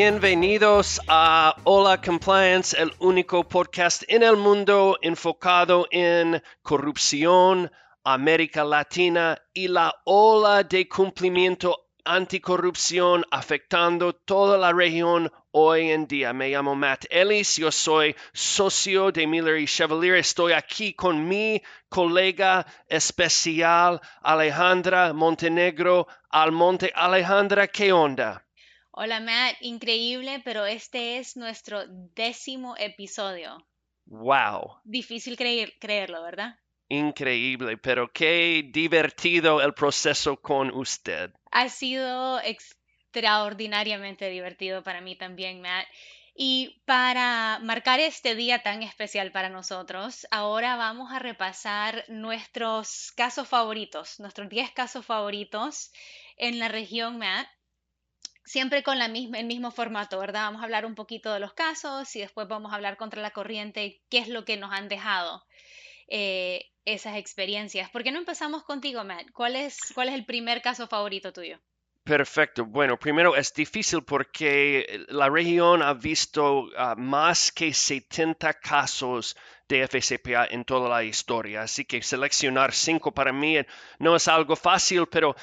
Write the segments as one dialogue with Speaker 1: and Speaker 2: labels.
Speaker 1: Bienvenidos a Hola Compliance, el único podcast en el mundo enfocado en corrupción, América Latina y la ola de cumplimiento anticorrupción afectando toda la región hoy en día. Me llamo Matt Ellis, yo soy socio de Miller y Chevalier. Estoy aquí con mi colega especial Alejandra Montenegro Almonte. Alejandra, ¿qué onda?
Speaker 2: Hola Matt, increíble, pero este es nuestro décimo episodio.
Speaker 1: Wow.
Speaker 2: Difícil creerlo, ¿verdad?
Speaker 1: Increíble, pero qué divertido el proceso con usted.
Speaker 2: Ha sido extraordinariamente divertido para mí también, Matt. Y para marcar este día tan especial para nosotros, ahora vamos a repasar nuestros casos favoritos, nuestros 10 casos favoritos en la región, Matt. Siempre con la misma, el mismo formato, ¿verdad? Vamos a hablar un poquito de los casos y después vamos a hablar contra la corriente, qué es lo que nos han dejado eh, esas experiencias. ¿Por qué no empezamos contigo, Matt? ¿Cuál es, cuál es el primer caso favorito tuyo?
Speaker 1: Perfecto. Bueno, primero es difícil porque la región ha visto uh, más que 70 casos de FCPA en toda la historia, así que seleccionar cinco para mí no es algo fácil, pero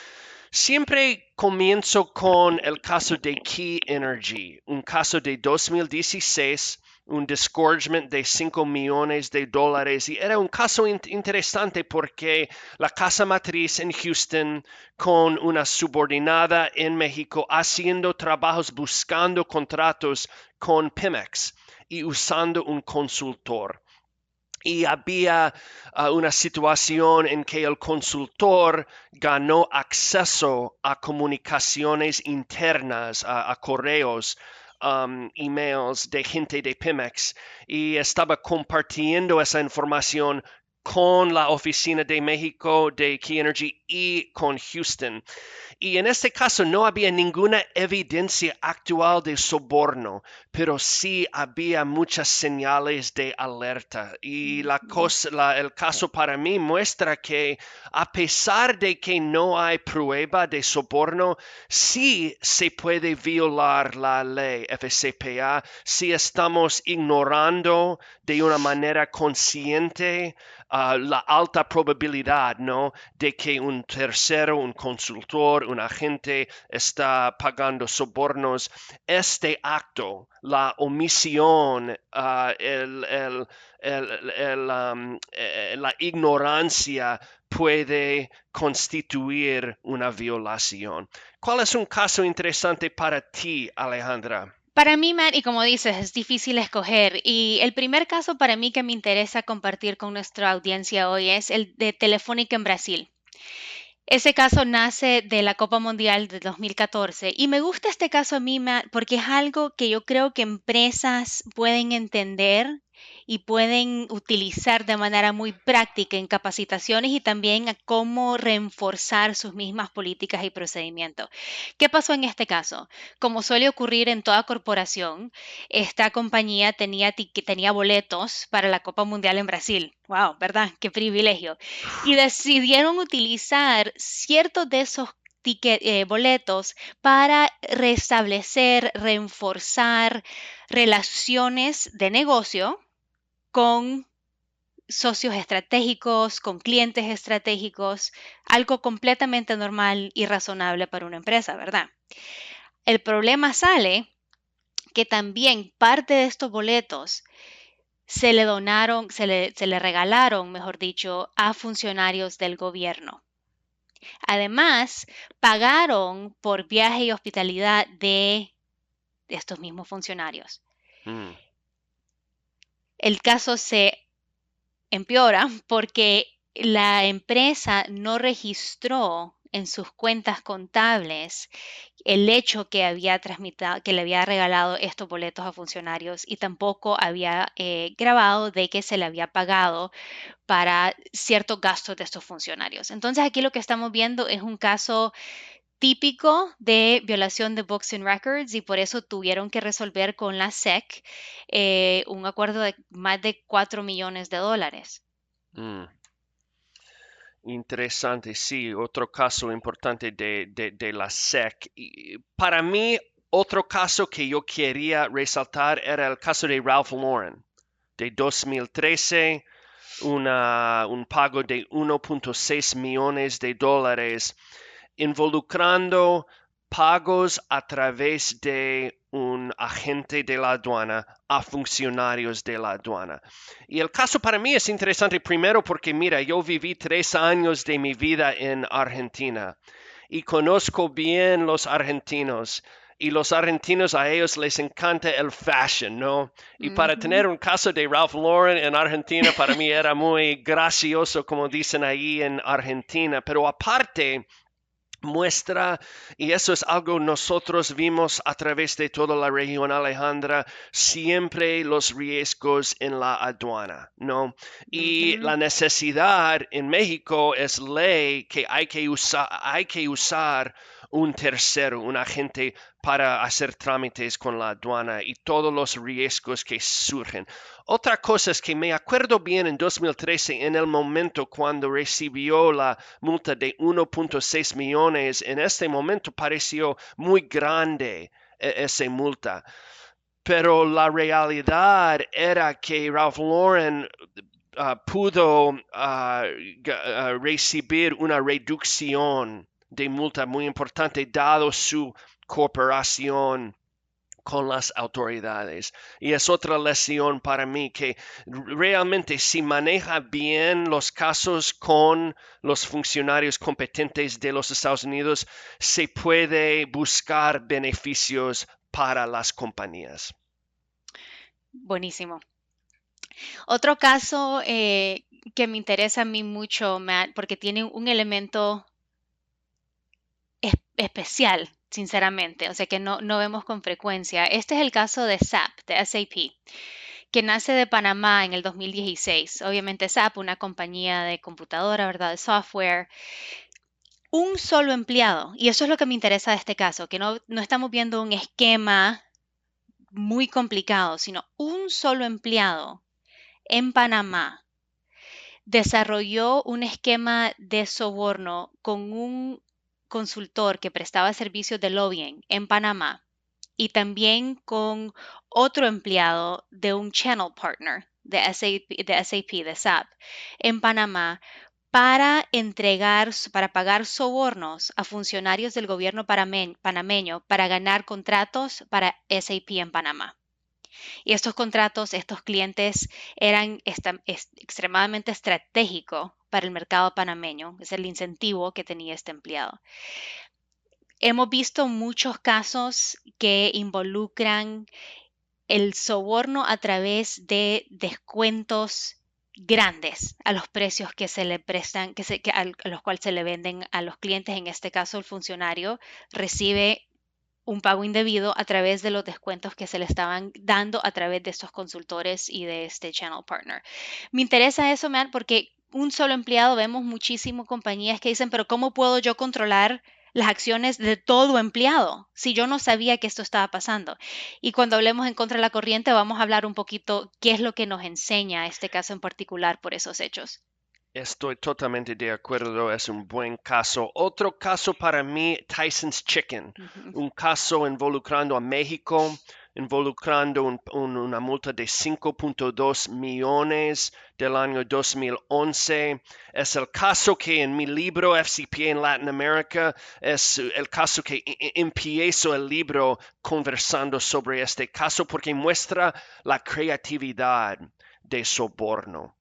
Speaker 1: siempre comienzo con el caso de Key Energy, un caso de 2016 un disgorgement de 5 millones de dólares. Y era un caso interesante porque la casa matriz en Houston con una subordinada en México haciendo trabajos buscando contratos con Pemex y usando un consultor y había uh, una situación en que el consultor ganó acceso a comunicaciones internas, a correos um, emails de gente de Pemex y estaba compartiendo esa información con la oficina de México de Key Energy y con Houston. Y en este caso no había ninguna evidencia actual de soborno, pero sí había muchas señales de alerta. Y la cosa, el caso para mí muestra que a pesar de que no hay prueba de soborno, sí se puede violar la ley FCPA si estamos ignorando de una manera consciente la alta probabilidad, ¿no? De que un tercero, un consultor, un agente está pagando sobornos. Este acto, la omisión, ah, um, eh, la ignorancia puede constituir una violación. ¿Cuál es un caso interesante para ti, Alejandra?
Speaker 2: Para mí, Matt, y como dices, es difícil escoger. Y el primer caso para mí que me interesa compartir con nuestra audiencia hoy es el de Telefónica en Brasil. Ese caso nace de la Copa Mundial de 2014 y me gusta este caso a mí Matt, porque es algo que yo creo que empresas pueden entender y pueden utilizar de manera muy práctica en capacitaciones y también a cómo reforzar sus mismas políticas y procedimientos. ¿Qué pasó en este caso? Como suele ocurrir en toda corporación, esta compañía tenía, tenía boletos para la Copa Mundial en Brasil. Wow, ¿verdad? Qué privilegio. Y decidieron utilizar ciertos de esos eh, boletos para restablecer, reforzar relaciones de negocio con socios estratégicos, con clientes estratégicos, algo completamente normal y razonable para una empresa, ¿verdad? El problema sale que también parte de estos boletos se le donaron, se le, regalaron, mejor dicho, a funcionarios del gobierno. Además, pagaron por viaje y hospitalidad de estos mismos funcionarios. Mm el caso se empeora porque la empresa no registró en sus cuentas contables el hecho que había transmitido, que le había regalado estos boletos a funcionarios y tampoco había eh, grabado de que se le había pagado para ciertos gastos de estos funcionarios. Entonces aquí lo que estamos viendo es un caso típico de violación de and Records y por eso tuvieron que resolver con la SEC eh, un acuerdo de más de 4 millones de dólares. Mm.
Speaker 1: Interesante, sí, otro caso importante de, de, la SEC. para mí, Otro caso que yo quería resaltar era el caso de Ralph Lauren de 2013, una, un pago de 1.6 millones de dólares involucrando pagos a través de un agente de la aduana a funcionarios de la aduana. Y el caso para mí es interesante primero porque, mira, yo viví tres años de mi vida en Argentina y conozco bien los argentinos. Y los argentinos a ellos les encanta el fashion, ¿no? Y para tener un caso de Ralph Lauren en Argentina, para mí era muy gracioso, como dicen ahí en Argentina. Pero aparte, muestra, y eso es algo nosotros vimos a través de toda la región Alejandra, siempre los riesgos en la aduana, ¿no? Y la necesidad en México es ley que hay que usar, hay que usar un tercero, un agente para hacer trámites con la aduana y todos los riesgos que surgen. Otra cosa es que me acuerdo bien en 2013, en el momento cuando recibió la multa de 1.6 millones, en este momento pareció muy grande e-, esa multa. Pero la realidad era que Ralph Lauren ah, pudo ah, ah, recibir una reducción de multa muy importante dado su cooperación con las autoridades. Y es otra lección para mí que realmente si maneja bien los casos con los funcionarios competentes de los Estados Unidos, se puede buscar beneficios para las compañías.
Speaker 2: Buenísimo. Otro caso eh, que me interesa a mí mucho, Matt, porque tiene un elemento especial, sinceramente, o sea que no, no vemos con frecuencia. Este es el caso de SAP, de SAP, que nace de Panamá en el 2016. Obviamente SAP, una compañía de computadora, ¿verdad? De software. Un solo empleado, y eso es lo que me interesa de este caso, que no, no estamos viendo un esquema muy complicado, sino un solo empleado en Panamá desarrolló un esquema de soborno con un consultor que prestaba servicios de lobbying en Panamá y también con otro empleado de un channel partner de SAP, de, SAP, en Panamá para entregar, para pagar sobornos a funcionarios del gobierno panameño para ganar contratos para SAP en Panamá. Y estos contratos, estos clientes eran extremadamente estratégicos para el mercado panameño. Es el incentivo que tenía este empleado. Hemos visto muchos casos que involucran el soborno a través de descuentos grandes a los precios que se le prestan, que a los cuales se le venden a los clientes. En este caso, el funcionario recibe un pago indebido a través de los descuentos que se le estaban dando a través de estos consultores y de este channel partner. Me interesa eso, Matt, porque un solo empleado vemos muchísimas compañías que dicen, pero ¿cómo puedo yo controlar las acciones de todo empleado si yo no sabía que esto estaba pasando? Y cuando hablemos en contra de la corriente, vamos a hablar un poquito qué es lo que nos enseña este caso en particular por esos hechos.
Speaker 1: Estoy totalmente de acuerdo, es un buen caso. Otro caso para mí, Tyson's Chicken, un caso involucrando a México, involucrando una multa de 5.2 millones del año 2011. Es el caso que en mi libro FCPA en Latinoamérica es el caso que empiezo el libro conversando sobre este caso porque muestra la creatividad de soborno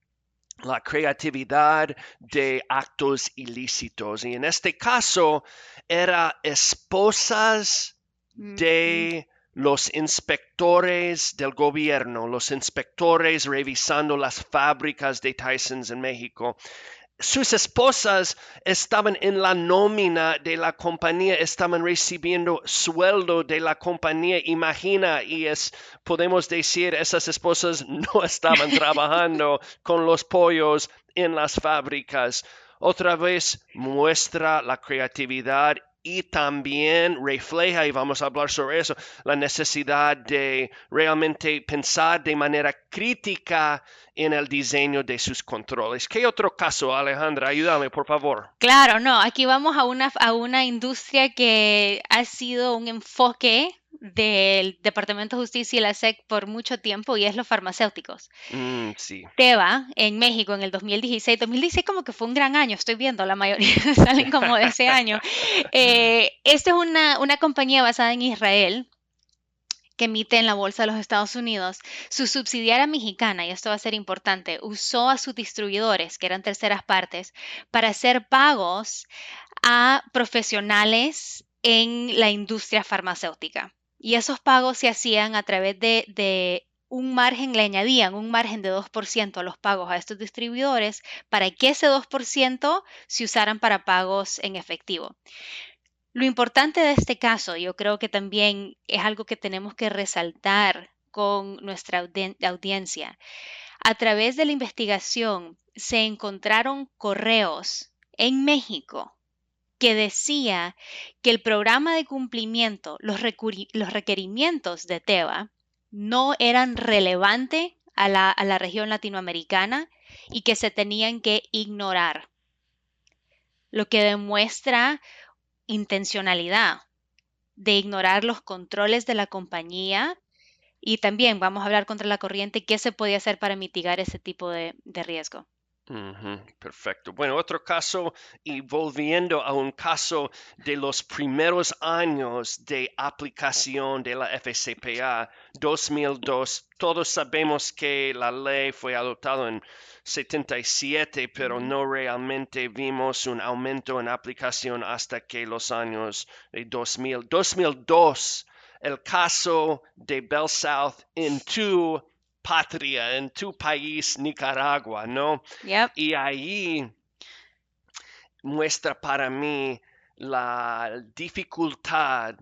Speaker 1: la creatividad de actos ilícitos. Y en este caso, era esposas de los inspectores del gobierno, los inspectores revisando las fábricas de Tysons en México sus esposas estaban en la nómina de la compañía, estaban recibiendo sueldo de la compañía. Imagina, y es, podemos decir, esas esposas no estaban trabajando con los pollos en las fábricas. Otra vez muestra la creatividad y también refleja, y vamos a hablar sobre eso, la necesidad de realmente pensar de manera crítica en el diseño de sus controles. ¿Qué otro caso, Alejandra? Ayúdame, por favor.
Speaker 2: Claro, no, aquí vamos a una, a una industria que ha sido un enfoque del Departamento de Justicia y la SEC por mucho tiempo y es los farmacéuticos.
Speaker 1: Mm, sí.
Speaker 2: Teva en México en el 2016, 2016 como que fue un gran año, estoy viendo, la mayoría salen como de ese año. Eh, esta es una, una compañía basada en Israel que emite en la Bolsa de los Estados Unidos, su subsidiaria mexicana, y esto va a ser importante, usó a sus distribuidores, que eran terceras partes, para hacer pagos a profesionales en la industria farmacéutica. Y esos pagos se hacían a través de, un margen, le añadían un margen de 2% a los pagos a estos distribuidores para que ese 2% se usaran para pagos en efectivo. Lo importante de este caso, yo creo que también es algo que tenemos que resaltar con nuestra audiencia. A través de la investigación se encontraron correos en México que decía que el programa de cumplimiento, los, requerimientos de TEBA no eran relevantes a la, región latinoamericana y que se tenían que ignorar, lo que demuestra intencionalidad de ignorar los controles de la compañía y también vamos a hablar contra la corriente qué se puede hacer para mitigar ese tipo de, riesgo.
Speaker 1: Perfecto. Bueno, otro caso, y volviendo a un caso de los primeros años de aplicación de la FCPA 2002, todos sabemos que la ley fue adoptada en 77, pero no realmente vimos un aumento en aplicación hasta que los años 2000. 2002, el caso de Bell South en tu patria, en tu país, Nicaragua, ¿no? Y ahí muestra para mí la dificultad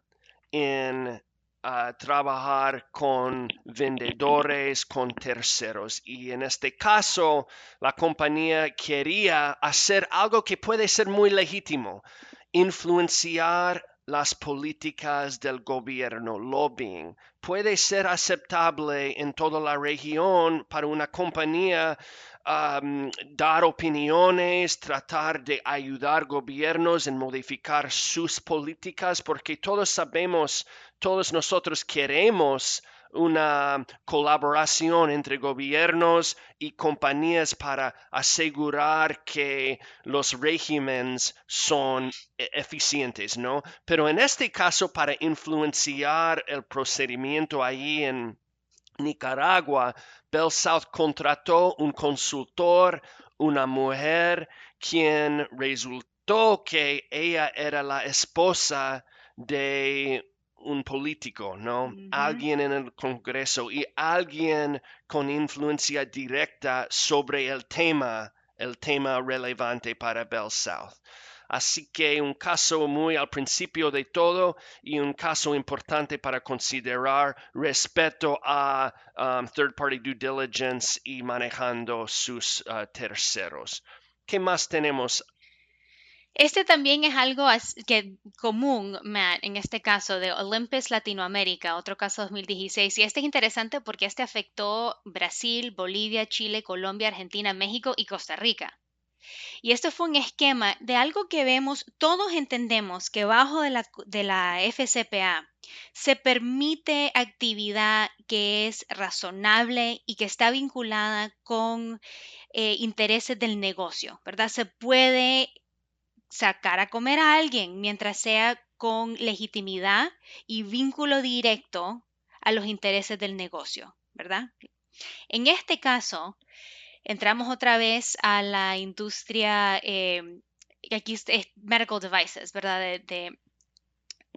Speaker 1: en a trabajar con vendedores, con terceros. Y en este caso, la compañía quería hacer algo que puede ser muy legítimo, influenciar las políticas del gobierno, lobbying. Puede ser aceptable en toda la región para una compañía dar opiniones, tratar de ayudar gobiernos en modificar sus políticas, porque todos sabemos, todos nosotros queremos una colaboración entre gobiernos y compañías para asegurar que los regímenes son e-, eficientes, ¿no? Pero en este caso, para influenciar el procedimiento ahí en Nicaragua, Bell South contrató un consultor, una mujer, quien resultó que ella era la esposa de un político, ¿no? Alguien en el Congreso y alguien con influencia directa sobre el tema, el tema relevante para Bell South. Así que un caso muy al principio de todo y un caso importante para considerar respecto a um, third party due diligence y manejando sus uh, terceros. ¿Qué más tenemos
Speaker 2: este también es algo que común, Matt, en este caso de Olympus Latinoamérica, otro caso 2016. Y este es interesante porque este afectó Brasil, Bolivia, Chile, Colombia, Argentina, México y Costa Rica. Y esto fue un esquema de algo que vemos, todos entendemos que bajo de la, de la FCPA se permite actividad que es razonable y que está vinculada con eh, intereses del negocio, ¿verdad? Se puede sacar a comer a alguien mientras sea con legitimidad y vínculo directo a los intereses del negocio, ¿verdad? En este caso, entramos otra vez a la industria, eh, aquí es medical devices, ¿verdad? Eh,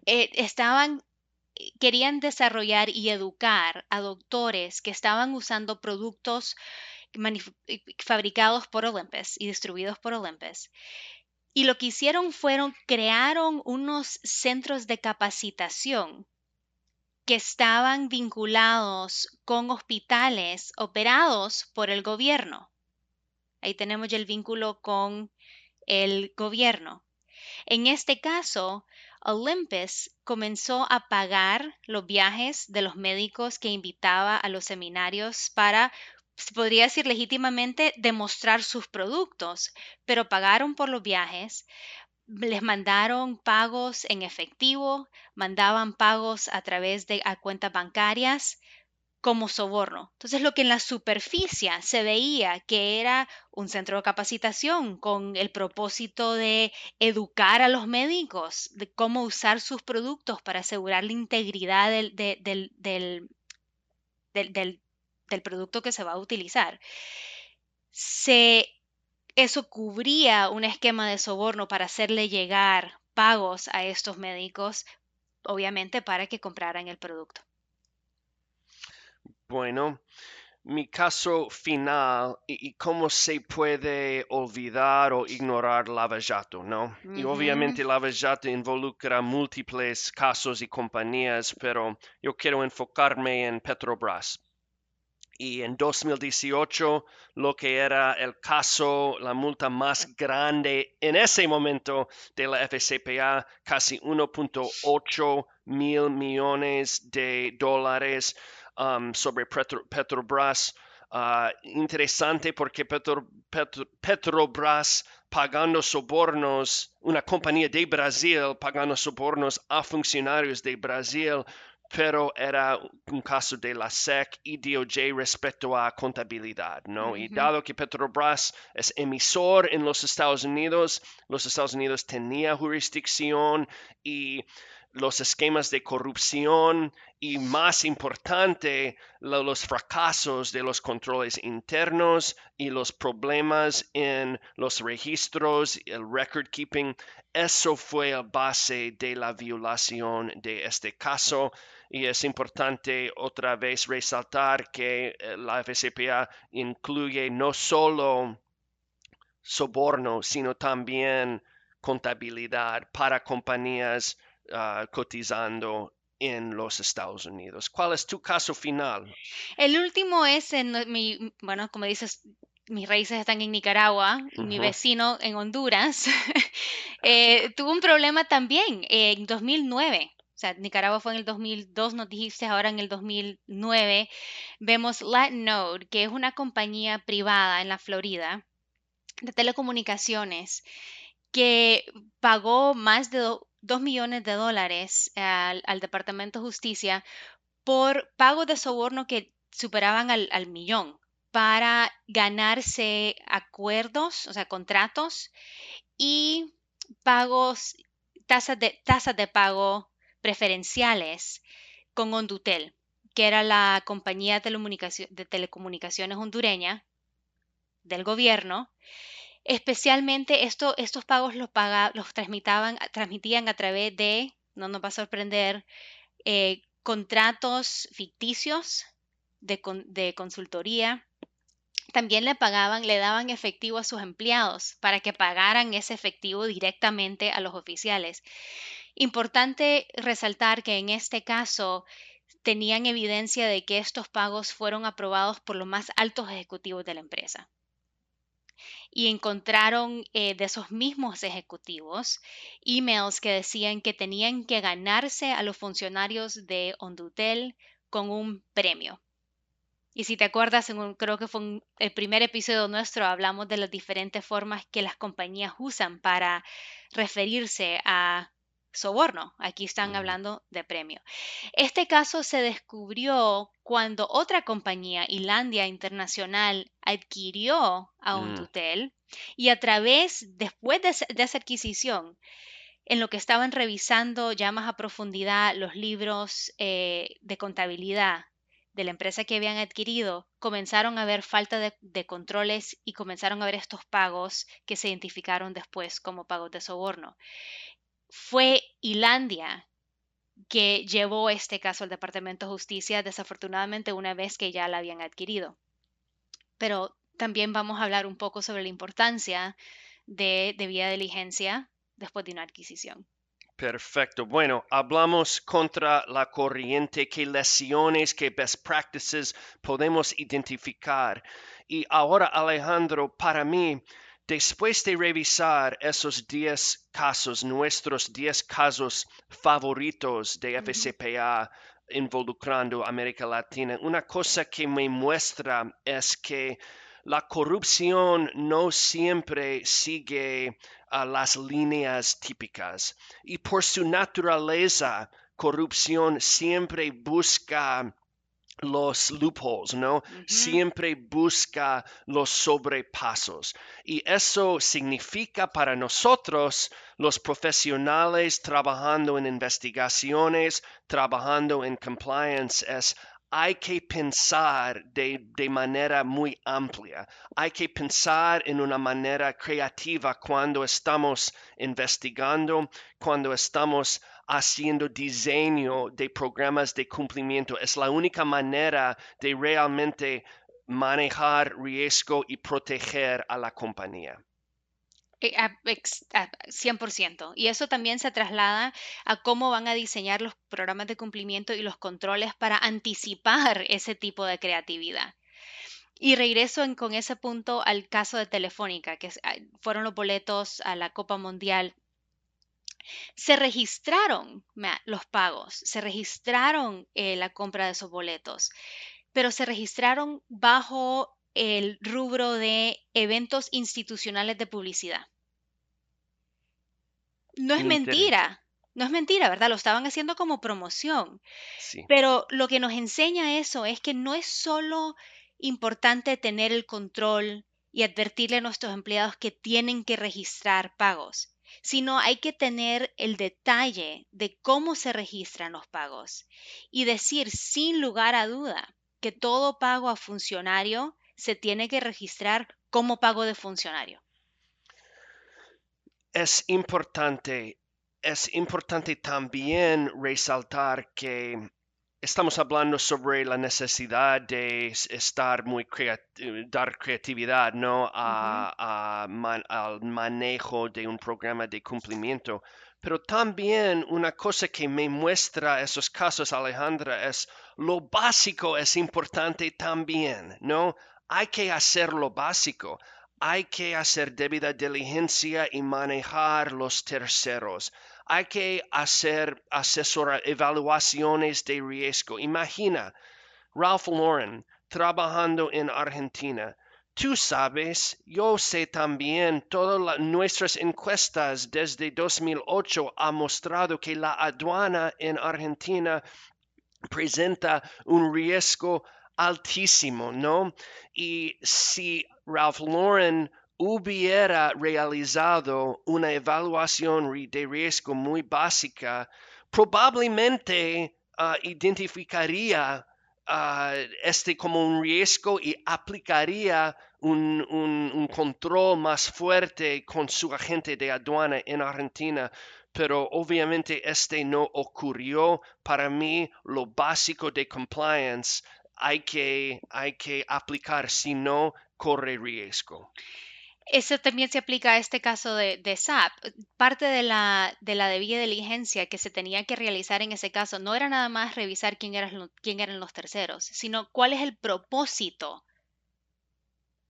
Speaker 2: estaban, querían desarrollar y educar a doctores que estaban usando productos fabricados por Olympus y distribuidos por Olympus. Y lo que hicieron fueron, crearon unos centros de capacitación que estaban vinculados con hospitales operados por el gobierno. Ahí tenemos ya el vínculo con el gobierno. En este caso, Olympus comenzó a pagar los viajes de los médicos que invitaba a los seminarios para, se podría decir legítimamente, demostrar sus productos, pero pagaron por los viajes, les mandaron pagos en efectivo, mandaban pagos a través de cuentas bancarias como soborno. Entonces, lo que en la superficie se veía que era un centro de capacitación con el propósito de educar a los médicos de cómo usar sus productos para asegurar la integridad del, del, del, del producto que se va a utilizar. Se eso cubría un esquema de soborno para hacerle llegar pagos a estos médicos, obviamente para que compraran el producto.
Speaker 1: Bueno, mi caso final y, cómo se puede olvidar o ignorar lavajato, ¿no? Y obviamente lavajato involucra múltiples casos y compañías, pero yo quiero enfocarme en Petrobras y en 2018 lo que era el caso, la multa más grande en ese momento de la FCPA, casi 1.8 mil millones de dólares um, sobre Petrobras. Uh, interesante porque Petrobras pagando sobornos, una compañía de Brasil pagando sobornos a funcionarios de Brasil pero era un caso de la SEC y DOJ respecto a contabilidad, ¿no? Y dado que Petrobras es emisor en los Estados Unidos, los Estados Unidos tenía jurisdicción y los esquemas de corrupción y más importante, los fracasos de los controles internos y los problemas en los registros, el record keeping, eso fue la base de la violación de este caso. Y es importante otra vez resaltar que eh, la FCPA incluye no solo soborno, sino también contabilidad para compañías ah, cotizando en los Estados Unidos. ¿Cuál es tu caso final?
Speaker 2: El último es en mi, bueno, como dices, mis raíces están en Nicaragua, mi vecino en Honduras, eh, tuvo un problema también en 2009. O sea, Nicaragua fue en el 2002, nos dijiste ahora en el 2009. Vemos Latinode, que es una compañía privada en la Florida de telecomunicaciones que pagó más de 2 millones de dólares al, Departamento de Justicia por pagos de soborno que superaban al, al millón para ganarse acuerdos, o sea, contratos y pagos, tasas de, tasas de pago preferenciales con Hondutel, que era la compañía de telecomunicaciones hondureña del gobierno. Especialmente estos pagos los, transmitían a través de, no nos va a sorprender, eh, contratos ficticios de, de consultoría. También le pagaban, le daban efectivo a sus empleados para que pagaran ese efectivo directamente a los oficiales. Importante resaltar que en este caso tenían evidencia de que estos pagos fueron aprobados por los más altos ejecutivos de la empresa. Y encontraron eh, de esos mismos ejecutivos emails que decían que tenían que ganarse a los funcionarios de Hondutel con un premio. Y si te acuerdas, creo que fue el primer episodio nuestro, hablamos de las diferentes formas que las compañías usan para referirse a soborno. Aquí están hablando de premio. Este caso se descubrió cuando otra compañía, Islandia Internacional, adquirió a un tutel y a través, después de, esa adquisición, en lo que estaban revisando ya más a profundidad los libros eh, de contabilidad de la empresa que habían adquirido, comenzaron a ver falta de, de, controles y comenzaron a ver estos pagos que se identificaron después como pagos de soborno fue Islandia que llevó este caso al Departamento de Justicia, desafortunadamente una vez que ya la habían adquirido. Pero también vamos a hablar un poco sobre la importancia de debida diligencia después de una adquisición.
Speaker 1: Perfecto. Bueno, hablamos contra la corriente, qué lesiones, qué best practices podemos identificar. Y ahora, Alejandro, para mí, Después de revisar esos 10 casos, nuestros 10 casos favoritos de FCPA involucrando América Latina, una cosa que me muestra es que la corrupción no siempre sigue a las líneas típicas. Y por su naturaleza, corrupción siempre busca los loopholes, ¿no? Siempre busca los sobrepasos. Y eso significa para nosotros, los profesionales trabajando en investigaciones, trabajando en compliance, es hay que pensar de, de, manera muy amplia. Hay que pensar en una manera creativa cuando estamos investigando, cuando estamos haciendo diseño de programas de cumplimiento. Es la única manera de realmente manejar riesgo y proteger a la compañía.
Speaker 2: 100%. Y eso también se traslada a cómo van a diseñar los programas de cumplimiento y los controles para anticipar ese tipo de creatividad. Y regreso con ese punto al caso de Telefónica, que fueron los boletos a la Copa Mundial se registraron los pagos, se registraron eh, la compra de esos boletos, pero se registraron bajo el rubro de eventos institucionales de publicidad. No es mentira, no es mentira, ¿verdad? Lo estaban haciendo como promoción. Pero lo que nos enseña eso es que no es solo importante tener el control y advertirle a nuestros empleados que tienen que registrar pagos sino hay que tener el detalle de cómo se registran los pagos y decir sin lugar a duda que todo pago a funcionario se tiene que registrar como pago de funcionario.
Speaker 1: Es importante, es importante también resaltar que estamos hablando sobre la necesidad de estar muy dar creatividad ¿no? al manejo de un programa de cumplimiento. Pero también una cosa que me muestra esos casos, Alejandra, es lo básico es importante también, ¿no? Hay que hacer lo básico. Hay que hacer debida diligencia y manejar los terceros hay que hacer asesorar evaluaciones de riesgo. Imagina, Ralph Lauren trabajando en Argentina. Tú sabes, yo sé también, todas nuestras encuestas desde 2008 han mostrado que la aduana en Argentina presenta un riesgo altísimo, ¿no? Y si Ralph Lauren hubiera realizado una evaluación de riesgo muy básica, probablemente ah, identificaría ah, este como un riesgo y aplicaría un, un, control más fuerte con su agente de aduana en Argentina. Pero obviamente este no ocurrió. Para mí, lo básico de compliance hay que, hay que aplicar, si no, corre riesgo.
Speaker 2: Eso también se aplica a este caso de, SAP. Parte de la, de la debida diligencia que se tenía que realizar en ese caso no era nada más revisar quién, quién eran los terceros, sino cuál es el propósito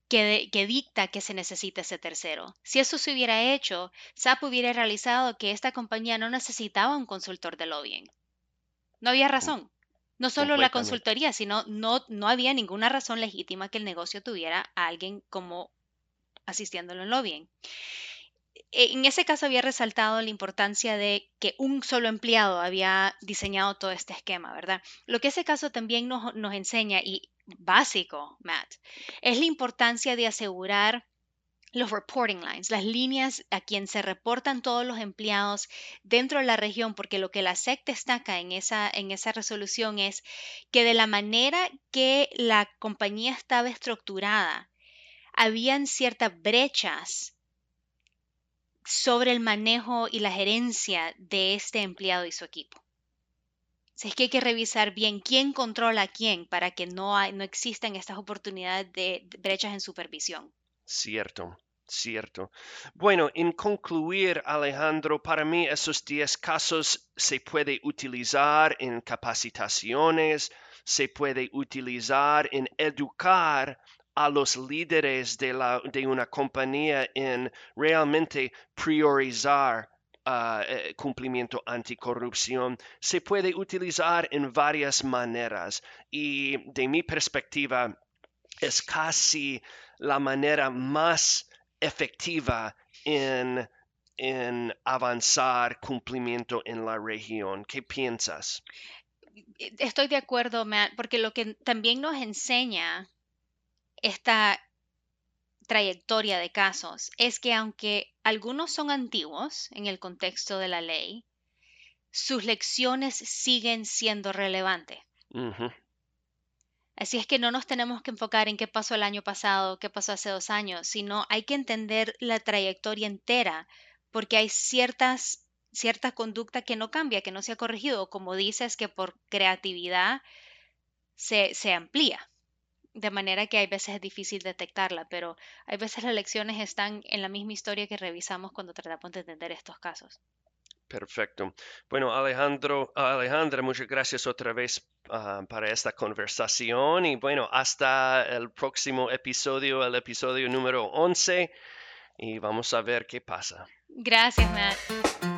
Speaker 2: que, que, dicta que se necesita ese tercero. Si eso se hubiera hecho, SAP hubiera realizado que esta compañía no necesitaba un consultor de lobbying. No había razón. No solo la consultoría, sino no, no había ninguna razón legítima que el negocio tuviera a alguien como asistiéndolo en lobbying. E, en ese caso había resaltado la importancia de que un solo empleado había diseñado todo este esquema, ¿verdad? Lo que ese caso también nos, nos enseña, y básico, Matt, es la importancia de asegurar los reporting lines, las líneas a quien se reportan todos los empleados dentro de la región, porque lo que la SEC destaca en esa, en esa resolución es que de la manera que la compañía estaba estructurada, habían ciertas brechas sobre el manejo y la gerencia de este empleado y su equipo. Es que hay que revisar bien quién controla a quién para que no, no existan estas oportunidades de brechas en supervisión.
Speaker 1: Cierto, cierto. Bueno, en concluir, Alejandro, para mí esos 10 casos se puede utilizar en capacitaciones, se puede utilizar en educar a los líderes de, la, de una compañía en realmente priorizar uh, cumplimiento anticorrupción se puede utilizar en varias maneras y de mi perspectiva es casi la manera más efectiva en, en avanzar cumplimiento en la región. ¿Qué piensas?
Speaker 2: Estoy de acuerdo, Matt, porque lo que también nos enseña esta trayectoria de casos es que aunque algunos son antiguos en el contexto de la ley, sus lecciones siguen siendo relevantes. Así es que no nos tenemos que enfocar en qué pasó el año pasado, qué pasó hace dos años, sino hay que entender la trayectoria entera, porque hay ciertas, cierta conducta que no cambia, que no se ha corregido, como dices, que por creatividad se, se amplía. De manera que hay veces es difícil detectarla, pero hay veces las lecciones están en la misma historia que revisamos cuando tratamos de entender estos casos.
Speaker 1: Perfecto. Bueno, Alejandro, Alejandra, muchas gracias otra vez ah, para esta conversación y bueno, hasta el próximo episodio, el episodio número 11 y vamos a ver qué pasa.
Speaker 2: Gracias, Matt.